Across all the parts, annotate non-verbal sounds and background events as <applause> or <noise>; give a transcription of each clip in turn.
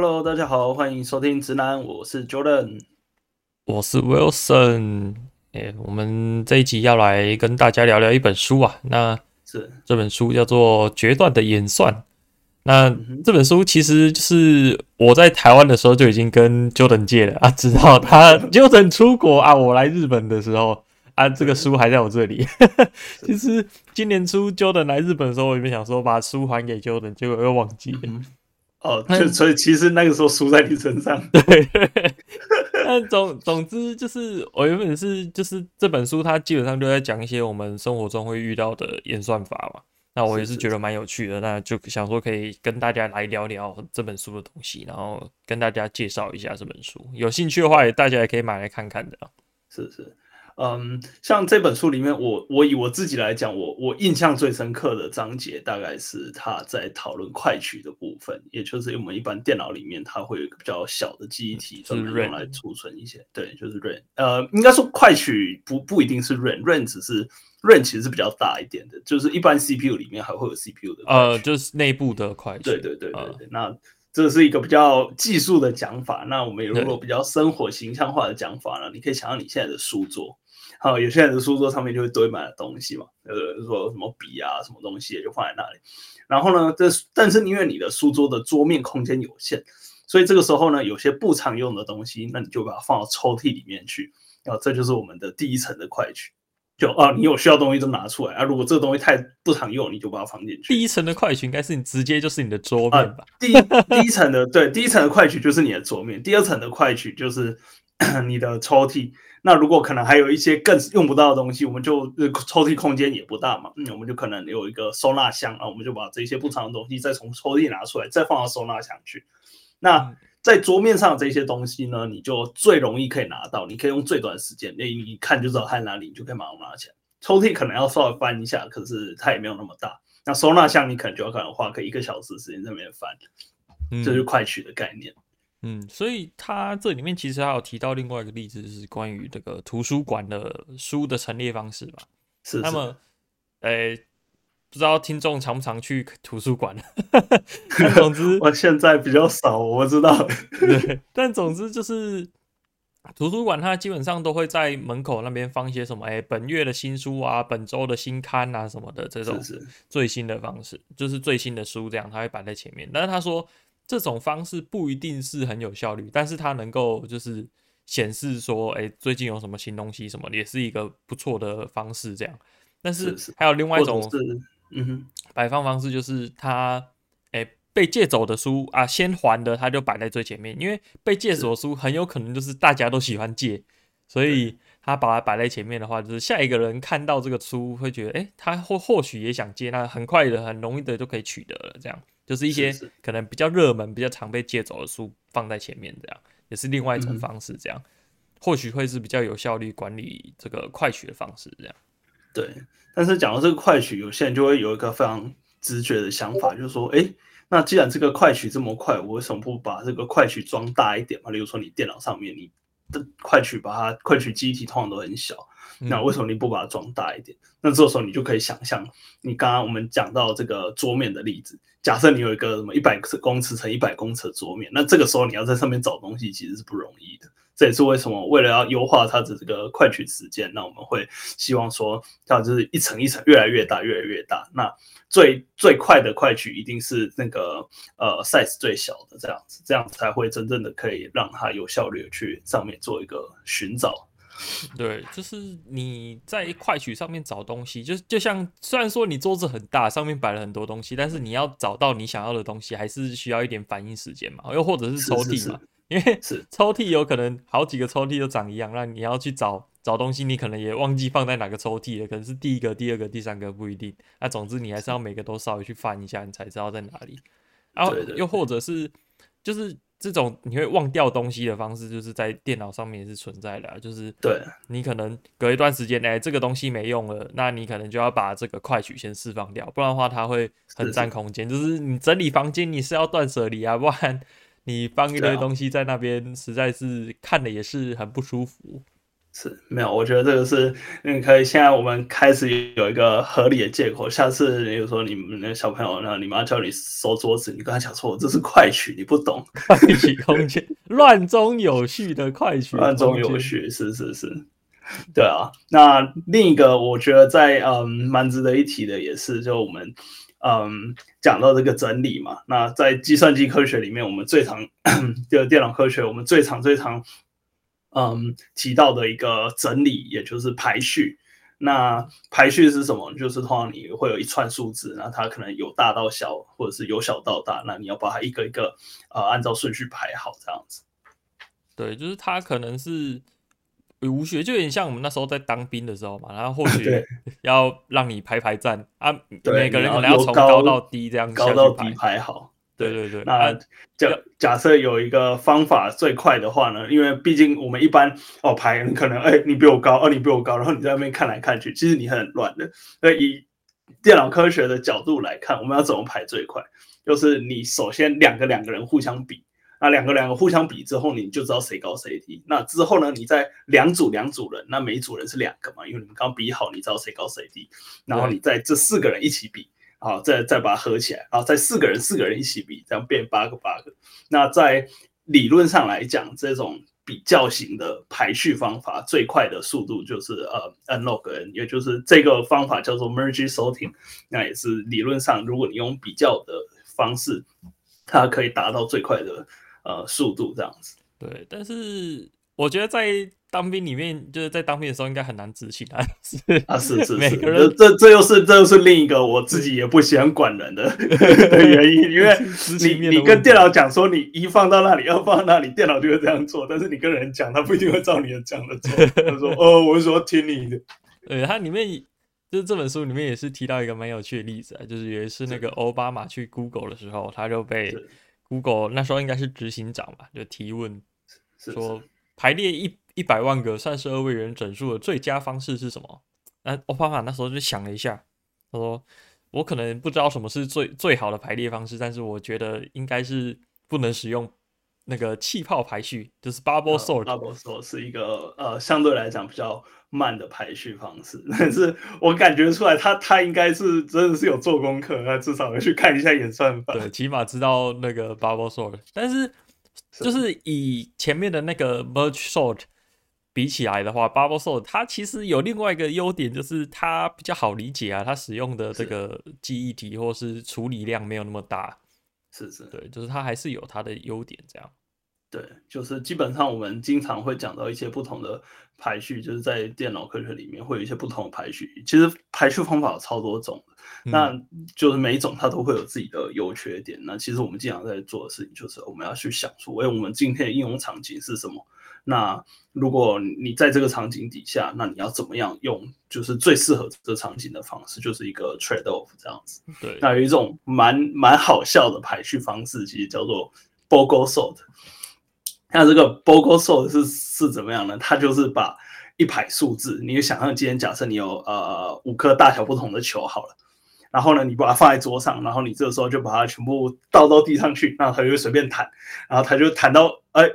Hello，大家好，欢迎收听直男，我是 Jordan，我是 Wilson。哎，我们这一集要来跟大家聊聊一本书啊，那是这本书叫做《决断的演算》。那这本书其实就是我在台湾的时候就已经跟 Jordan 借了啊，直到他 <laughs> Jordan 出国啊，我来日本的时候啊，这个书还在我这里。<laughs> 其实今年初 Jordan 来日本的时候，我原本想说把书还给 Jordan，结果又忘记了。哦，就所以其实那个时候输在你身上。对。<laughs> 但总总之就是我原本是就是这本书，它基本上就在讲一些我们生活中会遇到的演算法嘛。那我也是觉得蛮有趣的，那就想说可以跟大家来聊聊这本书的东西，然后跟大家介绍一下这本书。有兴趣的话，也大家也可以买来看看的。是是，嗯，像这本书里面，我我以我自己来讲，我我印象最深刻的章节，大概是他在讨论快取的部分，也就是我们一般电脑里面它会有一个比较小的记忆体，专门用来储存一些。对，就是 RAM。呃，应该说快取不不一定是 RAM，RAM 只是。RAM 其实是比较大一点的，就是一般 CPU 里面还会有 CPU 的，呃，就是内部的快取。对对对对对，呃、那这是一个比较技术的讲法。那我们如果比较生活形象化的讲法呢，你可以想象你现在的书桌，好，有些人的书桌上面就会堆满了东西嘛，呃，说什么笔啊，什么东西就放在那里。然后呢，这但是因为你的书桌的桌面空间有限，所以这个时候呢，有些不常用的东西，那你就把它放到抽屉里面去。然后这就是我们的第一层的快取。就啊，你有需要东西就拿出来啊。如果这个东西太不常用，你就把它放进去。第一层的快取应该是你直接就是你的桌面吧？啊、第一第一层的对，第一层的快取就是你的桌面，第二层的快取就是 <clears throat> 你的抽屉。那如果可能还有一些更用不到的东西，我们就抽屉空间也不大嘛，嗯，我们就可能有一个收纳箱啊，我们就把这些不常的东西再从抽屉拿出来，再放到收纳箱去。那、嗯在桌面上这些东西呢，你就最容易可以拿到，你可以用最短时间，那你一看就知道它在哪里，你就可以马上拿起来。抽屉可能要稍微翻一下，可是它也没有那么大。那收纳箱你可能就要可能花个一个小时时间在那边翻，嗯、这就是快取的概念。嗯，所以他这里面其实还有提到另外一个例子，是关于这个图书馆的书的陈列方式吧？是，是，那么，诶、欸。不知道听众常不常去图书馆？<laughs> 总之，<laughs> 我现在比较少，我知道。<laughs> 对，但总之就是图书馆，它基本上都会在门口那边放一些什么，哎，本月的新书啊，本周的新刊啊什么的这种最新的方式，是是就是最新的书这样，它会摆在前面。但是他说这种方式不一定是很有效率，但是它能够就是显示说，哎，最近有什么新东西什么，也是一个不错的方式这样。但是还有另外一种。嗯哼，摆放方式就是它，哎、欸，被借走的书啊，先还的它就摆在最前面，因为被借走的书很有可能就是大家都喜欢借，所以他把它摆在前面的话，就是下一个人看到这个书会觉得，哎、欸，他或或许也想借，那很快的、很容易的就可以取得了。这样就是一些可能比较热门、比较常被借走的书放在前面，这样也是另外一种方式。这样或许会是比较有效率管理这个快取的方式。这样。对，但是讲到这个快取，有些人就会有一个非常直觉的想法，就是说，哎，那既然这个快取这么快，我为什么不把这个快取装大一点嘛？例如说，你电脑上面你的快取把它快取记忆体通常都很小，那为什么你不把它装大一点？那这时候你就可以想象，你刚刚我们讲到这个桌面的例子，假设你有一个什么一百公尺乘一百公尺的桌面，那这个时候你要在上面找东西，其实是不容易的。这也是为什么，为了要优化它的这个快取时间，那我们会希望说，它就是一层一层越来越大，越来越大。那最最快的快取一定是那个呃 size 最小的这样子，这样才会真正的可以让它有效率的去上面做一个寻找。<laughs> 对，就是你在快取上面找东西，就就像虽然说你桌子很大，上面摆了很多东西，但是你要找到你想要的东西，还是需要一点反应时间嘛，又或者是抽屉嘛。是是是因为是抽屉有可能好几个抽屉都长一样，那你要去找找东西，你可能也忘记放在哪个抽屉了，可能是第一个、第二个、第三个不一定。那总之你还是要每个都稍微去翻一下，你才知道在哪里。然后又或者是就是这种你会忘掉东西的方式，就是在电脑上面也是存在的，就是对你可能隔一段时间，哎，这个东西没用了，那你可能就要把这个快取先释放掉，不然的话它会很占空间。就是你整理房间，你是要断舍离啊，不然。你放一堆东西在那边，实在是看的也是很不舒服。是没有，我觉得这个是你可以。现在我们开始有一个合理的借口。下次比如说你们那小朋友，然后你妈叫你收桌子，你跟他讲说：“这是快取，你不懂。”快取空间，<laughs> 乱中有序的快取，乱中有序，是是是，对啊。那另一个我觉得在嗯蛮值得一提的也是，就我们嗯讲到这个整理嘛。那在计算机科学里面，我们最常 <coughs> 就电脑科学，我们最常最常。嗯，提到的一个整理，也就是排序。那排序是什么？就是通常你会有一串数字，那它可能由大到小，或者是由小到大，那你要把它一个一个呃按照顺序排好，这样子。对，就是它可能是无序，就有点像我们那时候在当兵的时候嘛，然后或许 <laughs> 要让你排排站啊，每个人可能要从高到低这样高到低排好。对对对，那假假设有一个方法最快的话呢？因为毕竟我们一般哦排，你可能哎你比我高，哦你比我高，然后你在那边看来看去，其实你很乱的。所以以电脑科学的角度来看，我们要怎么排最快？就是你首先两个两个人互相比，那两个两个互相比之后，你就知道谁高谁低。那之后呢，你再两组两组人，那每一组人是两个嘛，因为你们刚比好，你知道谁高谁低。然后你在这四个人一起比。好，再再把它合起来，好再四个人四个人一起比，这样变八个八个。那在理论上来讲，这种比较型的排序方法最快的速度就是呃 n log n，也就是这个方法叫做 merge sorting。那也是理论上，如果你用比较的方式，它可以达到最快的呃速度这样子。对，但是我觉得在当兵里面就是在当兵的时候应该很难执行啊，是啊，是是是，这这这又是这又是另一个我自己也不喜欢管人的 <laughs> 的原因，因为你你跟电脑讲说你一放到那里，二放到 <laughs> 那里，电脑就会这样做，但是你跟人讲，他不一定会照你的讲的做。他说 <laughs> 哦，我是说听你的。对，它里面就是这本书里面也是提到一个蛮有趣的例子啊，就是有一次那个奥巴马去 Google 的时候，他就被 Google 那时候应该是执行长吧，就提问说排列一。一百万个三十二位元整数的最佳方式是什么？那奥巴马那时候就想了一下，他说：“我可能不知道什么是最最好的排列方式，但是我觉得应该是不能使用那个气泡排序，就是 bubble sort。Uh, bubble sort 是一个呃相对来讲比较慢的排序方式，<laughs> 但是我感觉出来他他应该是真的是有做功课，他至少要去看一下演算法，对，起码知道那个 bubble sort。但是就是以前面的那个 merge sort。比起来的话，Bubble Sort 它其实有另外一个优点，就是它比较好理解啊，它使用的这个记忆体或是处理量没有那么大。是是，对，就是它还是有它的优点这样。对，就是基本上我们经常会讲到一些不同的排序，就是在电脑科学里面会有一些不同的排序。其实排序方法有超多种，嗯，那就是每一种它都会有自己的优缺点。那其实我们经常在做的事情就是我们要去想说，哎，我们今天的应用场景是什么？那如果你在这个场景底下，那你要怎么样用就是最适合这个场景的方式，就是一个 trade off 这样子。对，那有一种蛮蛮好笑的排序方式，其实叫做 BOGO sort。那这个 BOGO sort 是是怎么样呢？它就是把一排数字，你想象今天假设你有呃五颗大小不同的球好了，然后呢你把它放在桌上，然后你这个时候就把它全部倒到地上去，那它就会随便弹，然后它就弹到哎。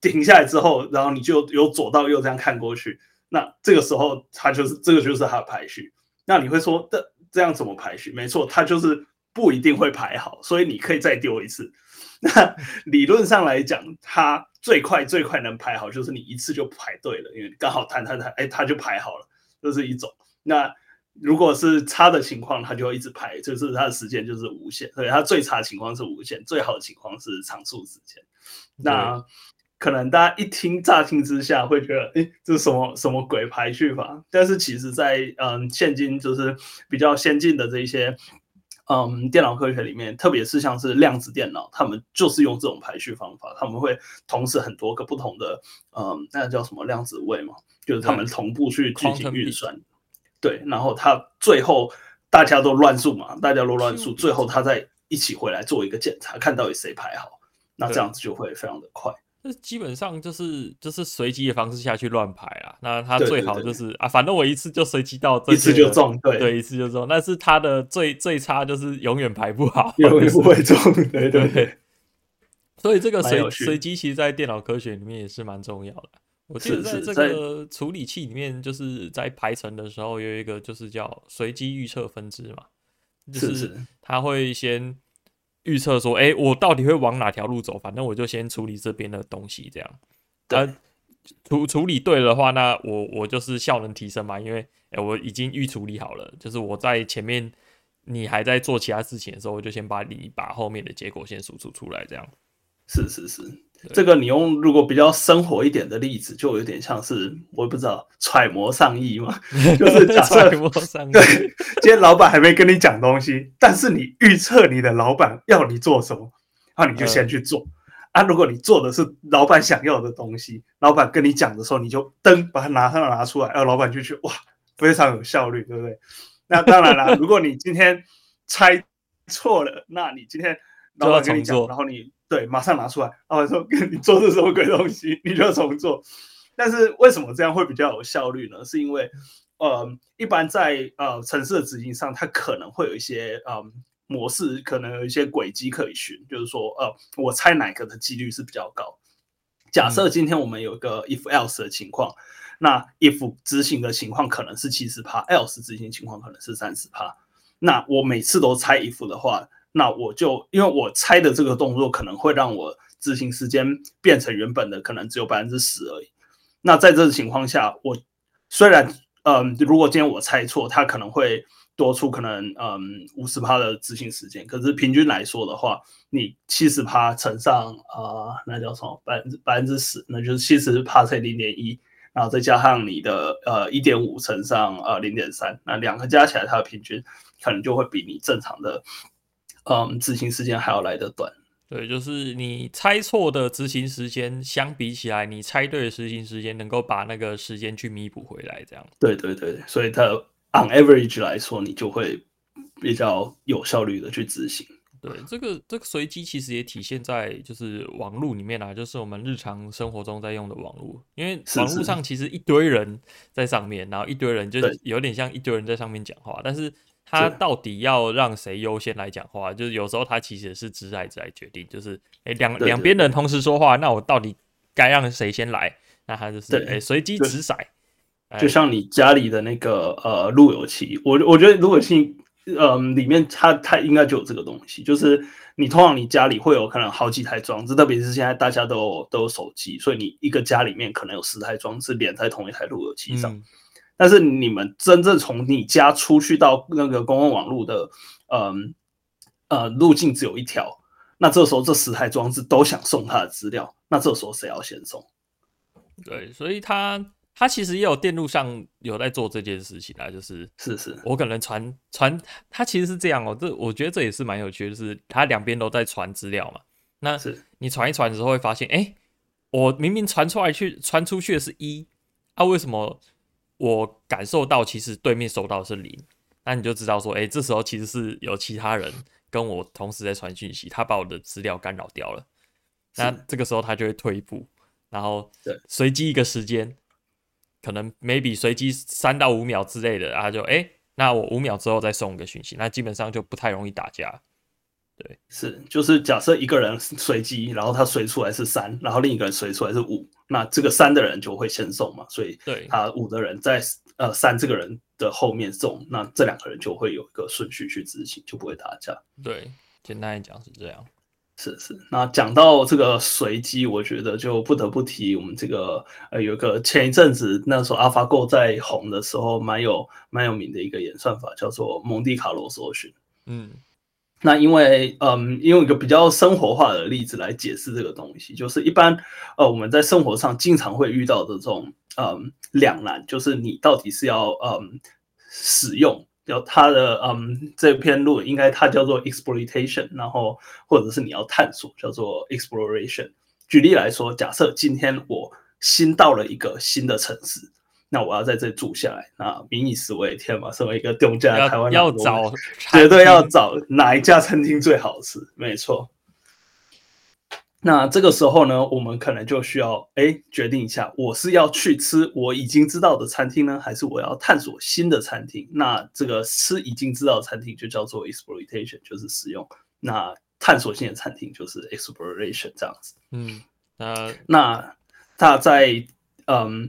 停下来之后，然后你就由左到右这样看过去，那这个时候它就是这个就是它的排序。那你会说这这样怎么排序？没错，它就是不一定会排好，所以你可以再丢一次。那理论上来讲，它最快最快能排好，就是你一次就排对了，因为刚好弹弹弹，哎，它就排好了，这是一种。那如果是差的情况，它就会一直排，就是它的时间就是无限。所以它最差的情况是无限，最好的情况是常数时间。那可能大家一听乍听之下会觉得，诶，这是什么什么鬼排序法？但是其实在，在嗯，现今就是比较先进的这一些嗯电脑科学里面，特别是像是量子电脑，他们就是用这种排序方法，他们会同时很多个不同的嗯，那叫什么量子位嘛，就是他们同步去进行运算。对，然后他最后大家都乱数嘛，大家都乱数，最后他再一起回来做一个检查，看到底谁排好，那这样子就会非常的快。这基本上就是就是随机的方式下去乱排啊，那他最好就是啊，反正我一次就随机到一次就中，对对，一次就中。但是他的最最差就是永远排不好，永远不会中，对对对，对。所以这个随随机其实，在电脑科学里面也是蛮重要的。我记得在这个处理器里面，就是在排程的时候有一个就是叫随机预测分支嘛，就是它会先预测说，哎、欸，我到底会往哪条路走，反正我就先处理这边的东西，这样。呃。处处理对的话，那我我就是效能提升嘛，因为哎、欸，我已经预处理好了，就是我在前面你还在做其他事情的时候，我就先把你把后面的结果先输出出来，这样。是是是。这个你用如果比较生活一点的例子，就有点像是我也不知道揣摩上意嘛，<laughs> 就是假设对，今天老板还没跟你讲东西，但是你预测你的老板要你做什么，那你就先去做。啊，如果你做的是老板想要的东西，老板跟你讲的时候，你就噔把它拿上拿出来，然后老板就觉得哇，非常有效率，对不对？那当然了，如果你今天猜错了，那你今天老板跟你讲，然后你。对，马上拿出来。然后说：“ <laughs> 你做的什么鬼东西？你就重做。”但是为什么这样会比较有效率呢？是因为，呃，一般在呃城市的执行上，它可能会有一些呃模式，可能有一些轨迹可以循。就是说，呃，我猜哪个的几率是比较高。假设今天我们有一个 if else 的情况，那 if 执行的情况可能是七十趴，else 执行情况可能是三十趴。那我每次都猜 if 的话。那我就因为我猜的这个动作可能会让我执行时间变成原本的可能只有百分之十而已。那在这种情况下，我虽然嗯，如果今天我猜错，它可能会多出可能嗯五十趴的执行时间，可是平均来说的话，你七十趴乘上、呃，那叫什么百分之百分之十，那就是七十趴乘零点一，然后再加上你的呃一点五乘上呃零点三，那两个加起来它的平均可能就会比你正常的。嗯，执行时间还要来得短。对，就是你猜错的执行时间，相比起来，你猜对的执行时间，能够把那个时间去弥补回来，这样。对对对，所以它 on average 来说，你就会比较有效率的去执行。对，这个这个随机其实也体现在就是网络里面啊，就是我们日常生活中在用的网络，因为网络上其实一堆人在上面，然后一堆人就有点像一堆人在上面讲话，但是。他到底要让谁优先来讲话？就是有时候他其实是直来直来决定，就是哎两两边人同时说话，那我到底该让谁先来？那他就是哎随机掷骰，就像你家里的那个呃路由器，我我觉得路由器嗯里面它它应该就有这个东西，就是你通常你家里会有可能好几台装置，特别是现在大家都有都有手机，所以你一个家里面可能有十台装置连在同一台路由器上。嗯但是你们真正从你家出去到那个公共网络的，嗯呃路径只有一条，那这时候这十台装置都想送他的资料，那这时候谁要先送？对，所以他他其实也有电路上有在做这件事情啊，就是是是，我可能传传，他其实是这样哦，这我觉得这也是蛮有趣的，就是他两边都在传资料嘛，那是你传一传之后会发现，哎，我明明传出来去传出去的是一，啊，为什么？我感受到，其实对面收到的是零，那你就知道说，哎、欸，这时候其实是有其他人跟我同时在传讯息，他把我的资料干扰掉了。那这个时候他就会退一步，然后随机一个时间，可能 maybe 随机三到五秒之类的，他就哎、欸，那我五秒之后再送一个讯息，那基本上就不太容易打架。对，是，就是假设一个人随机，然后他随出来是三，然后另一个人随出来是五，那这个三的人就会先送嘛，所以对他五的人在呃三这个人的后面送，那这两个人就会有一个顺序去执行，就不会打架。对，简单来讲是这样。是是，那讲到这个随机，我觉得就不得不提我们这个呃有一个前一阵子那时候 AlphaGo 在红的时候蛮有蛮有名的一个演算法，叫做蒙地卡罗搜寻。嗯。那因为，嗯，用一个比较生活化的例子来解释这个东西，就是一般，呃，我们在生活上经常会遇到的这种，嗯，两难，就是你到底是要，嗯，使用，要它的，嗯，这篇论文应该它叫做 exploitation，然后或者是你要探索，叫做 exploration。举例来说，假设今天我新到了一个新的城市。那我要在这里住下来，那民以食为天嘛，身为一个东家的台湾人，要找 <laughs> 绝对要找哪一家餐厅最好吃，没错。那这个时候呢，我们可能就需要哎决定一下，我是要去吃我已经知道的餐厅呢，还是我要探索新的餐厅？那这个吃已经知道的餐厅就叫做 exploitation，就是使用；那探索性的餐厅就是 exploration，这样子。嗯，呃，那他在。嗯，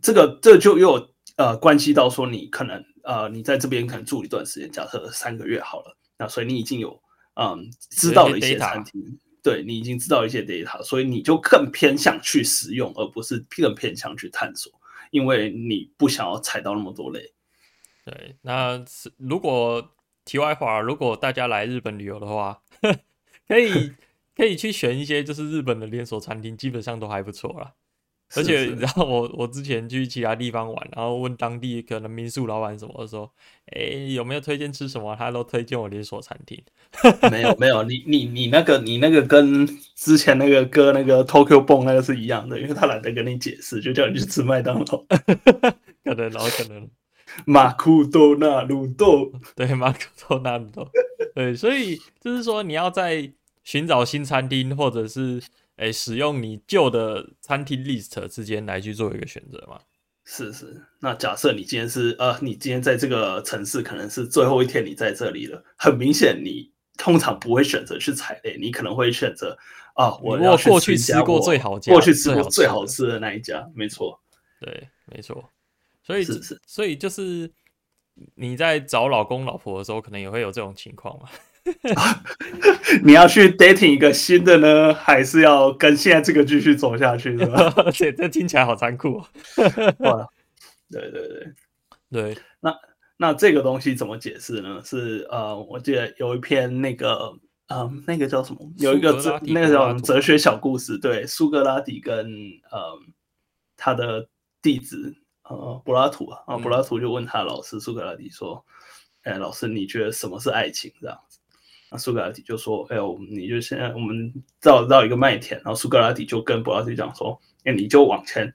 这个这就又呃关系到说你可能呃你在这边可能住一段时间，假设三个月好了，那所以你已经有嗯知道了一些餐厅，对你已经知道一些 data，所以你就更偏向去使用，而不是更偏向去探索，因为你不想要踩到那么多雷。对，那如果题外话，如果大家来日本旅游的话，<laughs> 可以可以去选一些就是日本的连锁餐厅，基本上都还不错啦。而且你知道我我之前去其他地方玩，然后问当地可能民宿老板什么的说，哎、欸，有没有推荐吃什么？他都推荐我连锁餐厅。没有没有，你你你那个你那个跟之前那个哥那个 Tokyo 蹦那个是一样的，因为他懒得跟你解释，就叫你去吃麦当劳。<laughs> 可能然后可能马库多纳鲁多，对马库多纳鲁多，对，所以就是说你要在寻找新餐厅或者是。哎，使用你旧的餐厅 list 之间来去做一个选择嘛？是是。那假设你今天是呃，你今天在这个城市可能是最后一天，你在这里了。很明显，你通常不会选择去踩雷，你可能会选择啊，我要去过去吃过最好家，过去吃过最好吃的那一家，没错。对，没错。所以是是，所以就是你在找老公老婆的时候，可能也会有这种情况嘛。<laughs> 你要去 dating 一个新的呢，还是要跟现在这个继续走下去，是吧？对，<laughs> 这听起来好残酷。哦，<laughs> 对对对对，那那这个东西怎么解释呢？是呃，我记得有一篇那个，嗯、呃，那个叫什么？有一个哲那个叫哲学小故事，对，苏格拉底跟呃他的弟子呃柏拉图啊，啊柏拉图就问他老师苏格拉底说：“哎、嗯，老师，你觉得什么是爱情？”这样子。那苏格拉底就说：“哎呦，你就现在我们绕绕一个麦田，然后苏格拉底就跟柏拉图讲说：，哎，你就往前，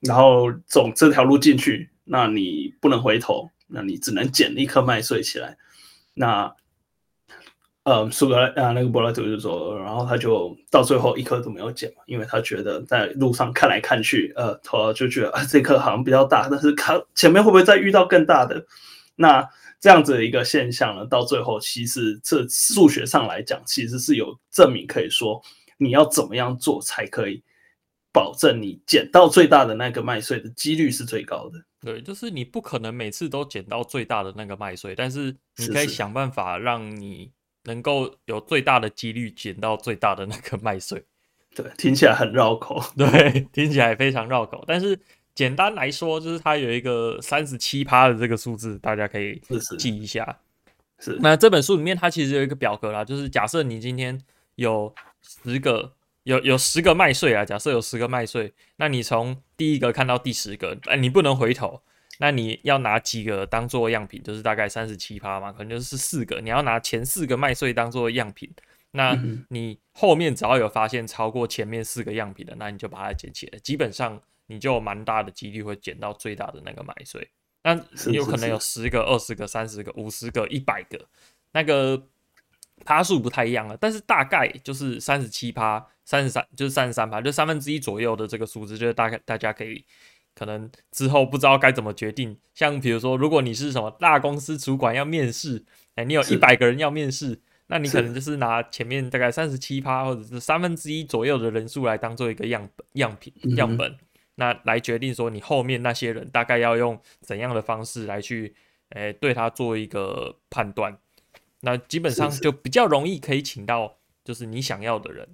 然后走这条路进去，那你不能回头，那你只能捡一颗麦穗起来。那，呃，苏格拉啊，那个柏拉图就说，然后他就到最后一颗都没有捡嘛，因为他觉得在路上看来看去，呃，他就觉得啊，这颗好像比较大，但是看前面会不会再遇到更大的？那。”这样子的一个现象呢，到最后其实这数学上来讲，其实是有证明可以说，你要怎么样做才可以保证你捡到最大的那个麦穗的几率是最高的。对，就是你不可能每次都捡到最大的那个麦穗，但是你可以想办法让你能够有最大的几率捡到最大的那个麦穗。对，听起来很绕口。<laughs> 对，听起来非常绕口，但是。简单来说，就是它有一个三十七趴的这个数字，大家可以记一下。是，是，那这本书里面它其实有一个表格啦，就是假设你今天有十个，有有十个麦穗啊，假设有十个麦穗，那你从第一个看到第十个，哎，你不能回头，那你要拿几个当做样品？就是大概三十七趴嘛，可能就是四个，你要拿前四个麦穗当做样品。那你后面只要有发现超过前面四个样品的，那你就把它捡起来，基本上。你就有蛮大的几率会捡到最大的那个麦穗，那有可能有十个、二十个、三十个、五十个、一百个，那个趴数不太一样了，但是大概就是三十七趴、三十三，就是三十三趴，就三分之一左右的这个数字，就是大概大家可以可能之后不知道该怎么决定。像比如说，如果你是什么大公司主管要面试，哎，你有一百个人要面试，那你可能就是拿前面大概三十七趴或者是三分之一左右的人数来当做一个样本样品样本。嗯那来决定说，你后面那些人大概要用怎样的方式来去，诶、欸，对他做一个判断。那基本上就比较容易可以请到，就是你想要的人，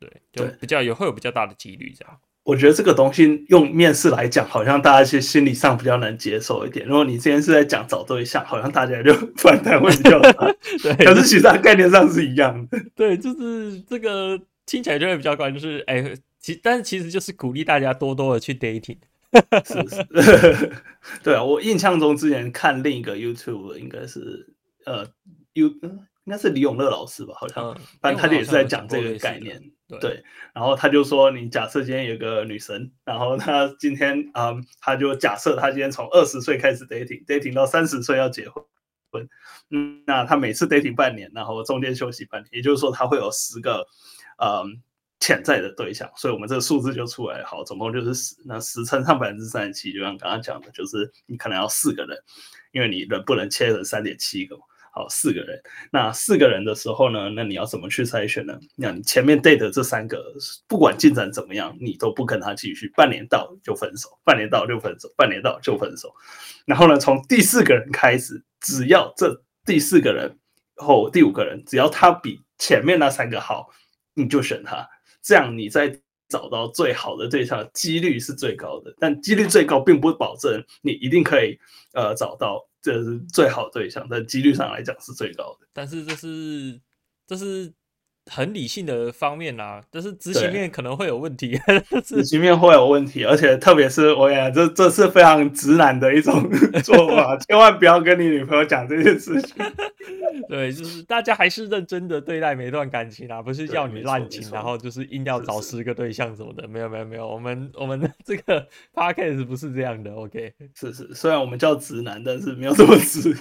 对，就比较有会有比较大的几率这样。我觉得这个东西用面试来讲，好像大家其实心理上比较能接受一点。如果你之前是在讲找对象，好像大家就 <laughs> 反弹会比较大。对，可是其实它概念上是一样的。<laughs> 对，就是这个听起来就会比较怪，就是哎。欸其但是其实就是鼓励大家多多的去 dating，是不是？<laughs> 对啊，我印象中之前看另一个 YouTube，应该是呃 You 应该是李永乐老师吧，好像，反正他就也是在讲这个概念。对，对，然后他就说，你假设今天有个女神，然后她今天嗯，他就假设她今天从二十岁开始 dating，dating 到三十岁要结婚，嗯，那他每次 dating 半年，然后中间休息半年，也就是说他会有十个嗯。潜在的对象，所以我们这个数字就出来，好，总共就是十，那十乘上百分之三十七，就像刚刚讲的，就是你可能要四个人，因为你人不能切成三点七个嘛，好，四个人。那四个人的时候呢，那你要怎么去筛选呢？那你前面 date 的这三个，不管进展怎么样，你都不跟他继续。半年到就分手，半年到就分手，半年到就分手。然后呢，从第四个人开始，只要这第四个人后第五个人，只要他比前面那三个好，你就选他。这样你在找到最好的对象几率是最高的，但几率最高并不保证你一定可以呃找到这是最好的对象，但几率上来讲是最高的。但是这是这是。很理性的方面啦、啊，但是执行面可能会有问题。<laughs> 执行面会有问题，而且特别是我也这这是非常直男的一种 <laughs> 做法，千万不要跟你女朋友讲这件事情。<laughs> 对，就是大家还是认真的对待每段感情啊，不是叫你滥情，然后就是硬要找十个对象什么的。没有没有没有，我们我们这个 podcast 不是这样的。OK，是是，虽然我们叫直男，但是没有这么直。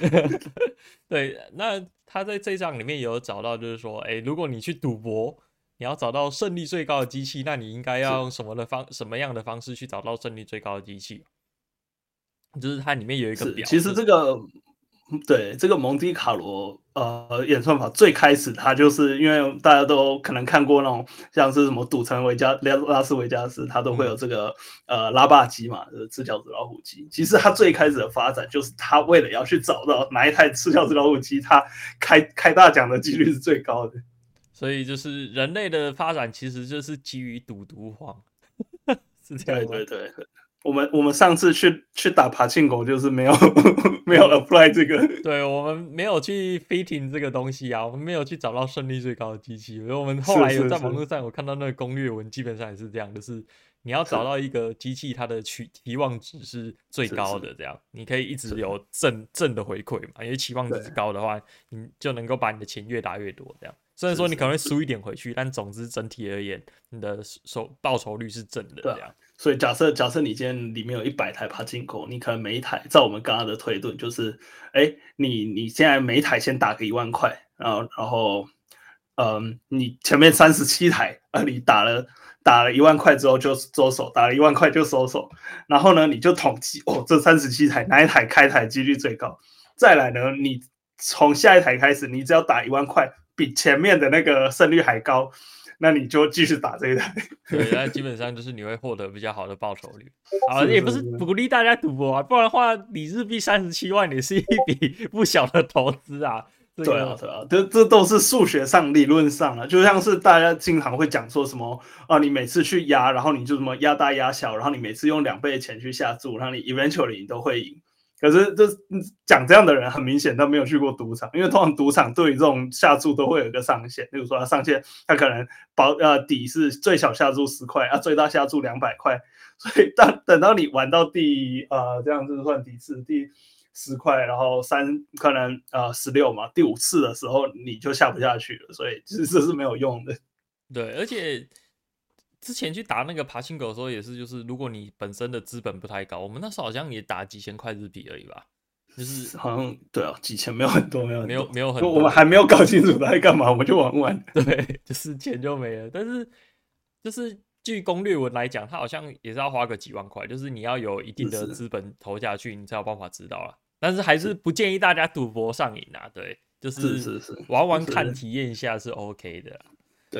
对，那。他在这一章里面有找到，就是说，哎，如果你去赌博，你要找到胜率最高的机器，那你应该要用什么的方什么样的方式去找到胜率最高的机器？就是它里面有一个表，其实这个。对这个蒙迪卡罗呃演算法最开始，它就是因为大家都可能看过那种像是什么赌城维加拉拉斯维加斯，它都会有这个呃拉霸机嘛，就是赤脚子老虎机。其实它最开始的发展就是它为了要去找到哪一台赤脚子老虎机，它开开大奖的几率是最高的。所以就是人类的发展其实就是基于赌赌黄，<laughs> 是这样对对对。我们我们上次去去打爬进狗，就是没有 <laughs> 没有 apply 这个，<laughs> 对，我们没有去 fitting 这个东西啊，我们没有去找到胜率最高的机器。所以我们后来有在网络上我看到那个攻略文，基本上也是这样，就是你要找到一个机器，它的取期望值是最高的，这样你可以一直有正正的回馈嘛，因为期望值高的话，你就能够把你的钱越打越多，这样。虽然说你可能会输一点回去，但总之整体而言，你的收报酬率是正的，这样。所以假设假设你今天里面有一百台帕金口，你可能每一台，照我们刚刚的推论，就是，哎，你你现在每一台先打个一万块，然后然后，嗯，你前面三十七台，啊，你打了打了一万块之后就收手，打了一万块就收手，然后呢，你就统计哦，这三十七台哪一台开台几率最高？再来呢，你从下一台开始，你只要打一万块，比前面的那个胜率还高。那你就继续打这一台，对，那基本上就是你会获得比较好的报酬率。<laughs> 啊，也不是鼓励大家赌博啊，不然的话，你日币三十七万也是一笔不小的投资啊。对啊，对啊，这这都是数学上、理论上啊，就像是大家经常会讲说什么啊，你每次去压，然后你就什么压大压小，然后你每次用两倍的钱去下注，然后你 eventually 你都会赢。可是这讲这样的人很明显他没有去过赌场，因为通常赌场对于这种下注都会有一个上限，比如说他上限他可能保呃底是最小下注十块啊，最大下注两百块，所以当等到你玩到第呃这样子算几次第十块，然后三可能呃十六嘛，第五次的时候你就下不下去了，所以其实这是没有用的。对，而且。之前去打那个爬行狗的时候，也是就是，如果你本身的资本不太高，我们那时候好像也打几千块日币而已吧，就是 <laughs> 好像对啊，几千没有很多，没有没有没有很多，我们还没有搞清楚他在干嘛，我们就玩玩，对，就是钱就没了。但是就是据攻略文来讲，他好像也是要花个几万块，就是你要有一定的资本投下去，你才有办法知道了。但是还是不建议大家赌博上瘾啊，对，就是玩玩看，体验一下是 OK 的。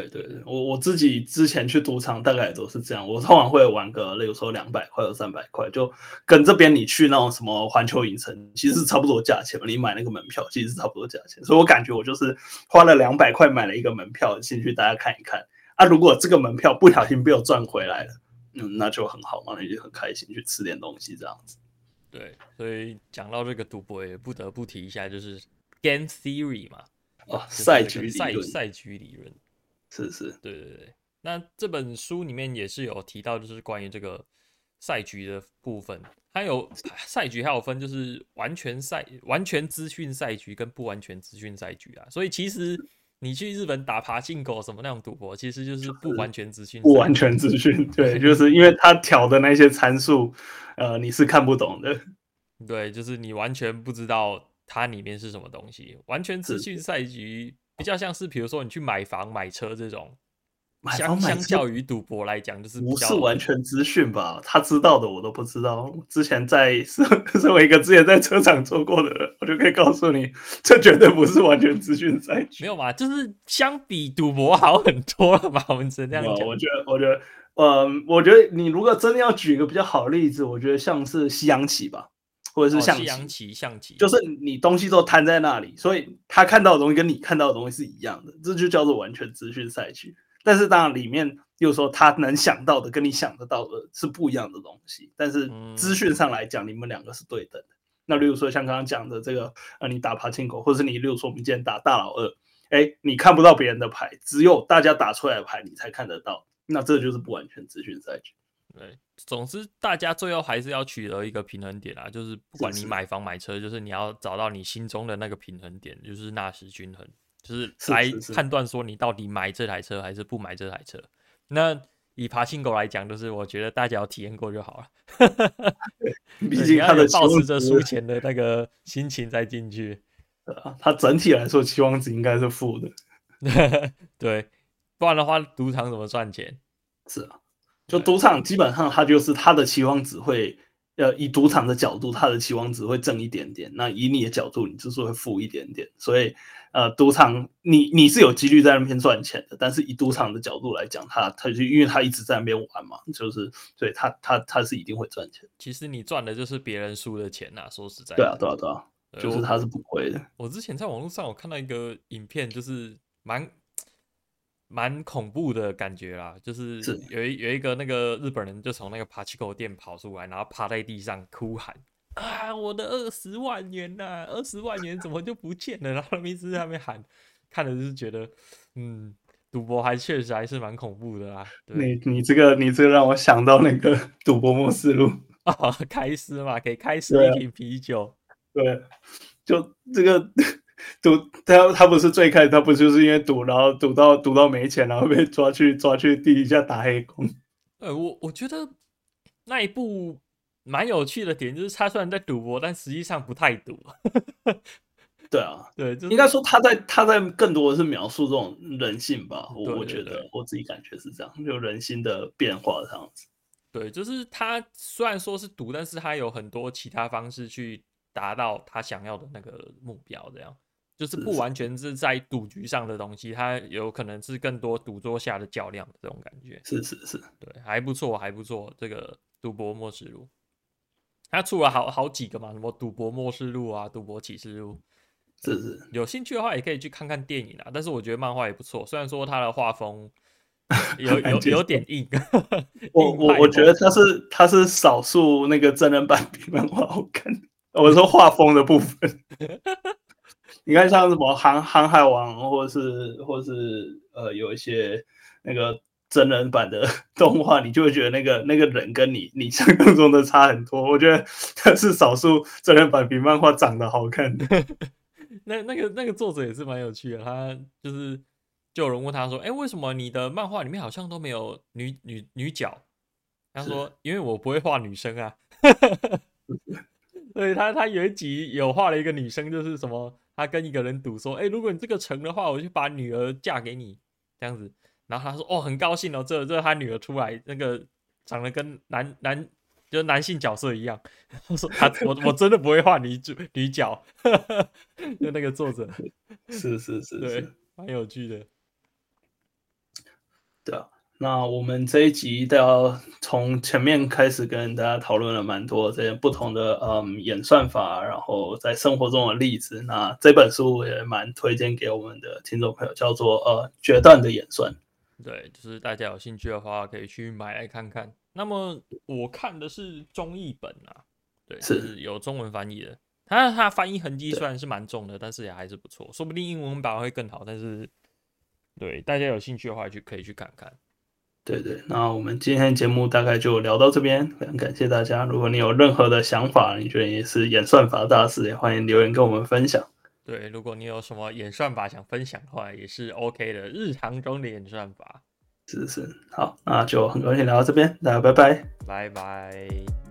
对对对，我我自己之前去赌场大概也都是这样，我通常会玩个，例如说两百块或三百块，就跟这边你去那种什么环球影城，其实是差不多价钱嘛。你买那个门票其实是差不多价钱，所以我感觉我就是花了两百块买了一个门票进去，大家看一看啊。如果这个门票不小心被我赚回来了，嗯，那就很好嘛，那就很开心去吃点东西这样子。对，所以讲到这个赌博，也不得不提一下，就是 game theory 嘛，哦，赛局赛赛局理论。是是，对对对。那这本书里面也是有提到，就是关于这个赛局的部分。还有赛局还有分，就是完全赛、完全资讯赛局跟不完全资讯赛局啊。所以其实你去日本打爬进狗什么那种赌博，其实就是不完全资讯。不完全资讯，对，<laughs> 就是因为他调的那些参数，呃，你是看不懂的。对，就是你完全不知道它里面是什么东西。完全资讯赛局。比较像是，比如说你去买房、买车这种，相相较于赌博来讲，就是不是完全资讯吧？他知道的我都不知道。之前在 <laughs> 身身为一个之前在车厂做过的人，我就可以告诉你，这绝对不是完全资讯赛局。没有嘛？就是相比赌博好很多了嘛？我们只能这样讲。我觉得，我觉得，嗯，我觉得你如果真的要举一个比较好的例子，我觉得像是西洋棋吧。或者是象棋，象棋，象棋，就是你东西都摊在那里，所以他看到的东西跟你看到的东西是一样的，这就叫做完全资讯赛局。但是当然里面又说他能想到的跟你想得到的是不一样的东西，但是资讯上来讲，你们两个是对等的。那例如说像刚刚讲的这个，呃，你打爬进口，或者是你例如说我们今天打大老二，哎，你看不到别人的牌，只有大家打出来的牌你才看得到，那这就是不完全资讯赛局。对，总之大家最后还是要取得一个平衡点啊，就是不管你买房买车，就是你要找到你心中的那个平衡点，就是纳什均衡，就是来判断说你到底买这台车还是不买这台车。那以爬行狗来讲，就是我觉得大家要体验过就好了。<laughs> 毕竟他的抱持着输钱的那个心情再进去，<laughs> 他整体来说期望值应该是负的。<laughs> 对，不然的话赌场怎么赚钱？是啊。就赌场基本上，它就是它的期望值会，呃，以赌场的角度，它的期望值会正一点点。那以你的角度，你就是会负一点点。所以，呃，赌场你你是有几率在那边赚钱的，但是以赌场的角度来讲，他他就因为他一直在那边玩嘛，就是所以它它它是一定会赚钱。其实你赚的就是别人输的钱呐、啊，说实在的。对啊，对啊，对啊，就是他是不亏的。我之前在网络上我看到一个影片，就是蛮。蛮恐怖的感觉啦，就是有一有一个那个日本人就从那个爬七口店跑出来，然后趴在地上哭喊啊，我的二十万元呐、啊，二十万元怎么就不见了？然后他们一直在那边喊，看的就是觉得，嗯，赌博还确实还是蛮恐怖的啦。你你这个你这个让我想到那个 <laughs> 赌博末世录啊，<laughs> 开司嘛，可以开司一瓶啤酒，对，就这个。<laughs> 赌他他不是最开始他不就是因为赌，然后赌到赌到没钱，然后被抓去抓去地底下打黑工。<laughs> 呃，我我觉得那一部蛮有趣的点就是他虽然在赌博，但实际上不太赌。<laughs> 对啊，对，就是、应该说他在他在更多的是描述这种人性吧。我我觉得我自己感觉是这样，就人心的变化这样子。对，就是他虽然说是赌，但是他有很多其他方式去达到他想要的那个目标，这样。就是不完全是在赌局上的东西，它有可能是更多赌桌下的较量的这种感觉。是是是，对，还不错，还不错。这个赌博默示录，它出了好好几个嘛，什么赌博默示录啊，赌博启示录。是是，有兴趣的话也可以去看看电影啊。但是我觉得漫画也不错，虽然说它的画风 <laughs> 有有有点硬。我我我觉得它是它是少数那个真人版比漫画好看。我说画风的部分。<laughs> 你看，像什么航航海王，或者是，或者是，呃，有一些那个真人版的 <laughs> 动画，你就会觉得那个那个人跟你你想象中的差很多。我觉得他是少数真人版比漫画长得好看的。<laughs> 那那个那个作者也是蛮有趣的，他就是就有人问他说：“哎、欸，为什么你的漫画里面好像都没有女女女角？”他说：“因为我不会画女生啊。”所以他他有一集有画了一个女生，就是什么。他跟一个人赌说：“哎、欸，如果你这个成的话，我就把女儿嫁给你，这样子。”然后他说：“哦，很高兴哦，这这他女儿出来，那个长得跟男男就是男性角色一样。<laughs> ”他说：“他我我真的不会画女主女角。<laughs> ”就那个作者是是是，对，蛮有趣的，对啊。那我们这一集都要从前面开始跟大家讨论了蛮多这些不同的嗯演算法，然后在生活中的例子。那这本书也蛮推荐给我们的听众朋友，叫做呃决断的演算。对，就是大家有兴趣的话可以去买来看看。那么我看的是中译本啊，对，是，是有中文翻译的。它它翻译痕迹虽然是蛮重的，但是也还是不错，说不定英文版会更好。但是对大家有兴趣的话，去可以去看看。对对，那我们今天节目大概就聊到这边，非常感谢大家。如果你有任何的想法，你觉得你是演算法大师，也欢迎留言跟我们分享。对，如果你有什么演算法想分享的话，也是 OK 的。日常中的演算法，是是，好，那就很高兴聊到这边，大家拜拜，拜拜。